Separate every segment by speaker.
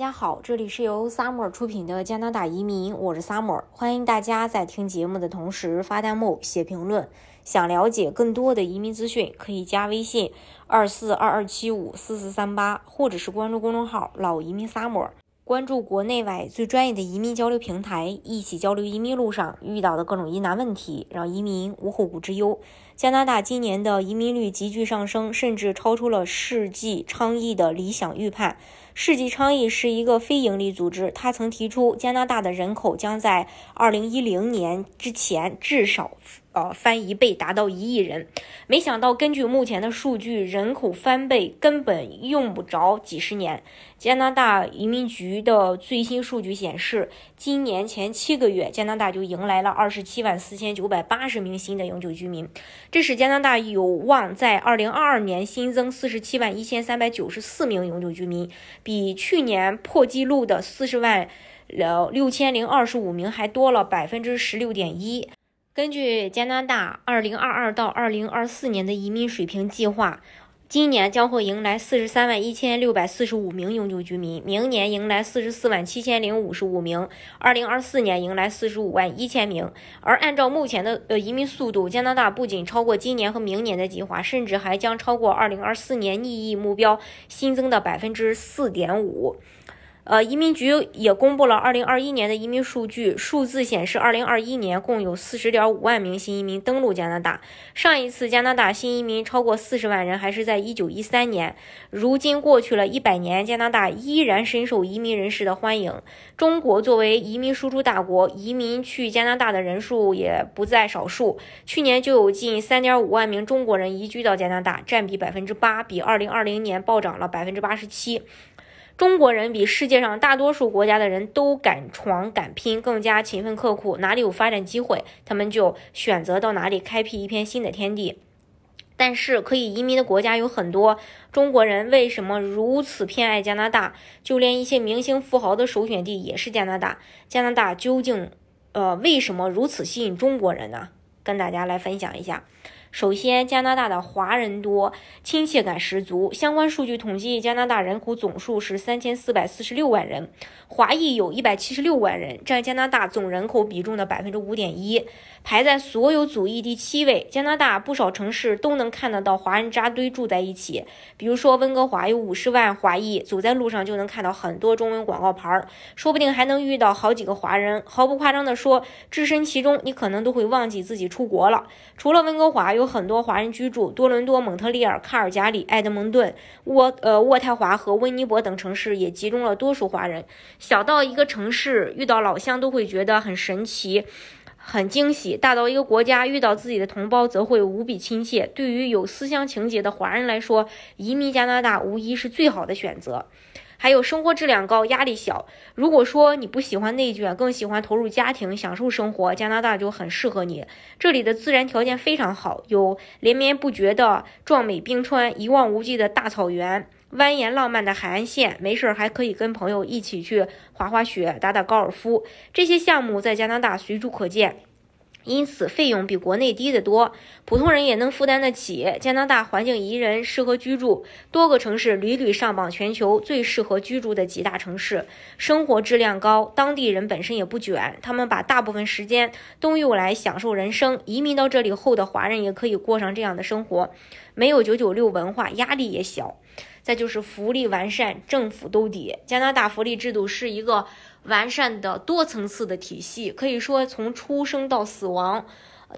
Speaker 1: 大家好，这里是由萨摩尔出品的加拿大移民，我是萨摩尔欢迎大家在听节目的同时发弹幕、写评论。想了解更多的移民资讯，可以加微信二四二二七五四四三八，或者是关注公众号“老移民萨摩尔关注国内外最专业的移民交流平台，一起交流移民路上遇到的各种疑难问题，让移民无后顾之忧。加拿大今年的移民率急剧上升，甚至超出了世纪倡议的理想预判。世纪倡议是一个非营利组织，他曾提出加拿大的人口将在二零一零年之前至少。呃，翻一倍达到一亿人，没想到根据目前的数据，人口翻倍根本用不着几十年。加拿大移民局的最新数据显示，今年前七个月，加拿大就迎来了二十七万四千九百八十名新的永久居民，这使加拿大有望在二零二二年新增四十七万一千三百九十四名永久居民，比去年破纪录的四十万了六千零二十五名还多了百分之十六点一。根据加拿大2022到2024年的移民水平计划，今年将会迎来43万1645名永久居民，明年迎来44万7055名，2024年迎来45万1000名。而按照目前的呃移民速度，加拿大不仅超过今年和明年的计划，甚至还将超过2024年逆溢目标新增的百分之4.5。呃，移民局也公布了二零二一年的移民数据，数字显示，二零二一年共有四十点五万名新移民登陆加拿大。上一次加拿大新移民超过四十万人，还是在一九一三年。如今过去了一百年，加拿大依然深受移民人士的欢迎。中国作为移民输出大国，移民去加拿大的人数也不在少数。去年就有近三点五万名中国人移居到加拿大，占比百分之八，比二零二零年暴涨了百分之八十七。中国人比世界上大多数国家的人都敢闯敢拼，更加勤奋刻苦。哪里有发展机会，他们就选择到哪里开辟一片新的天地。但是，可以移民的国家有很多，中国人为什么如此偏爱加拿大？就连一些明星富豪的首选地也是加拿大。加拿大究竟，呃，为什么如此吸引中国人呢？跟大家来分享一下。首先，加拿大的华人多，亲切感十足。相关数据统计，加拿大人口总数是三千四百四十六万人，华裔有一百七十六万人，占加拿大总人口比重的百分之五点一，排在所有族裔第七位。加拿大不少城市都能看得到华人扎堆住在一起，比如说温哥华有五十万华裔，走在路上就能看到很多中文广告牌儿，说不定还能遇到好几个华人。毫不夸张地说，置身其中，你可能都会忘记自己出国了。除了温哥华，有很多华人居住，多伦多、蒙特利尔、卡尔加里、埃德蒙顿、渥呃渥太华和温尼伯等城市也集中了多数华人。小到一个城市遇到老乡都会觉得很神奇、很惊喜；大到一个国家遇到自己的同胞则会无比亲切。对于有思乡情结的华人来说，移民加拿大无疑是最好的选择。还有生活质量高，压力小。如果说你不喜欢内卷，更喜欢投入家庭、享受生活，加拿大就很适合你。这里的自然条件非常好，有连绵不绝的壮美冰川、一望无际的大草原、蜿蜒浪漫的海岸线。没事儿还可以跟朋友一起去滑滑雪、打打高尔夫，这些项目在加拿大随处可见。因此，费用比国内低得多，普通人也能负担得起。加拿大环境宜人，适合居住，多个城市屡屡上榜全球最适合居住的几大城市，生活质量高，当地人本身也不卷，他们把大部分时间都用来享受人生。移民到这里后的华人也可以过上这样的生活，没有九九六文化，压力也小。再就是福利完善，政府兜底。加拿大福利制度是一个。完善的多层次的体系，可以说从出生到死亡，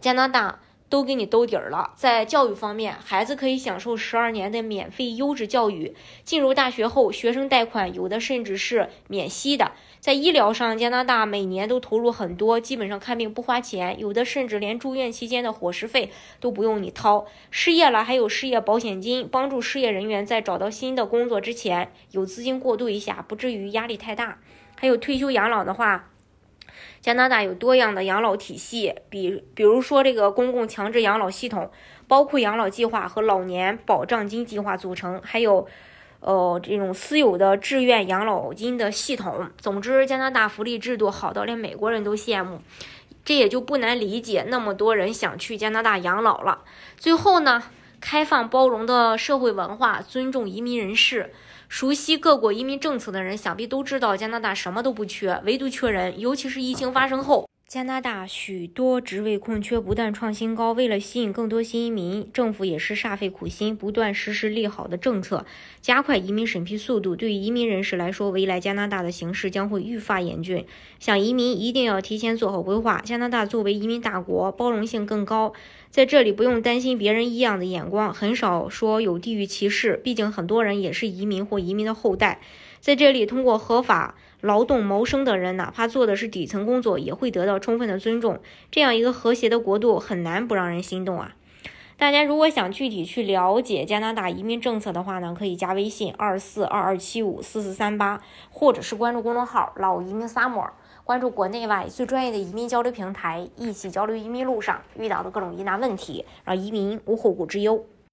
Speaker 1: 加拿大都给你兜底儿了。在教育方面，孩子可以享受十二年的免费优质教育。进入大学后，学生贷款有的甚至是免息的。在医疗上，加拿大每年都投入很多，基本上看病不花钱，有的甚至连住院期间的伙食费都不用你掏。失业了还有失业保险金，帮助失业人员在找到新的工作之前有资金过渡一下，不至于压力太大。还有退休养老的话，加拿大有多样的养老体系，比比如说这个公共强制养老系统，包括养老计划和老年保障金计划组成，还有呃这种私有的志愿养老金的系统。总之，加拿大福利制度好到连美国人都羡慕，这也就不难理解那么多人想去加拿大养老了。最后呢，开放包容的社会文化，尊重移民人士。熟悉各国移民政策的人，想必都知道加拿大什么都不缺，唯独缺人，尤其是疫情发生后。加拿大许多职位空缺不断创新高，为了吸引更多新移民，政府也是煞费苦心，不断实施利好的政策，加快移民审批速度。对于移民人士来说，未来加拿大的形势将会愈发严峻，想移民一定要提前做好规划。加拿大作为移民大国，包容性更高，在这里不用担心别人异样的眼光，很少说有地域歧视，毕竟很多人也是移民或移民的后代，在这里通过合法。劳动谋生的人，哪怕做的是底层工作，也会得到充分的尊重。这样一个和谐的国度，很难不让人心动啊！大家如果想具体去了解加拿大移民政策的话呢，可以加微信二四二二七五四四三八，或者是关注公众号“老移民 summer”，关注国内外最专业的移民交流平台，一起交流移民路上遇到的各种疑难问题，让移民无后顾之忧。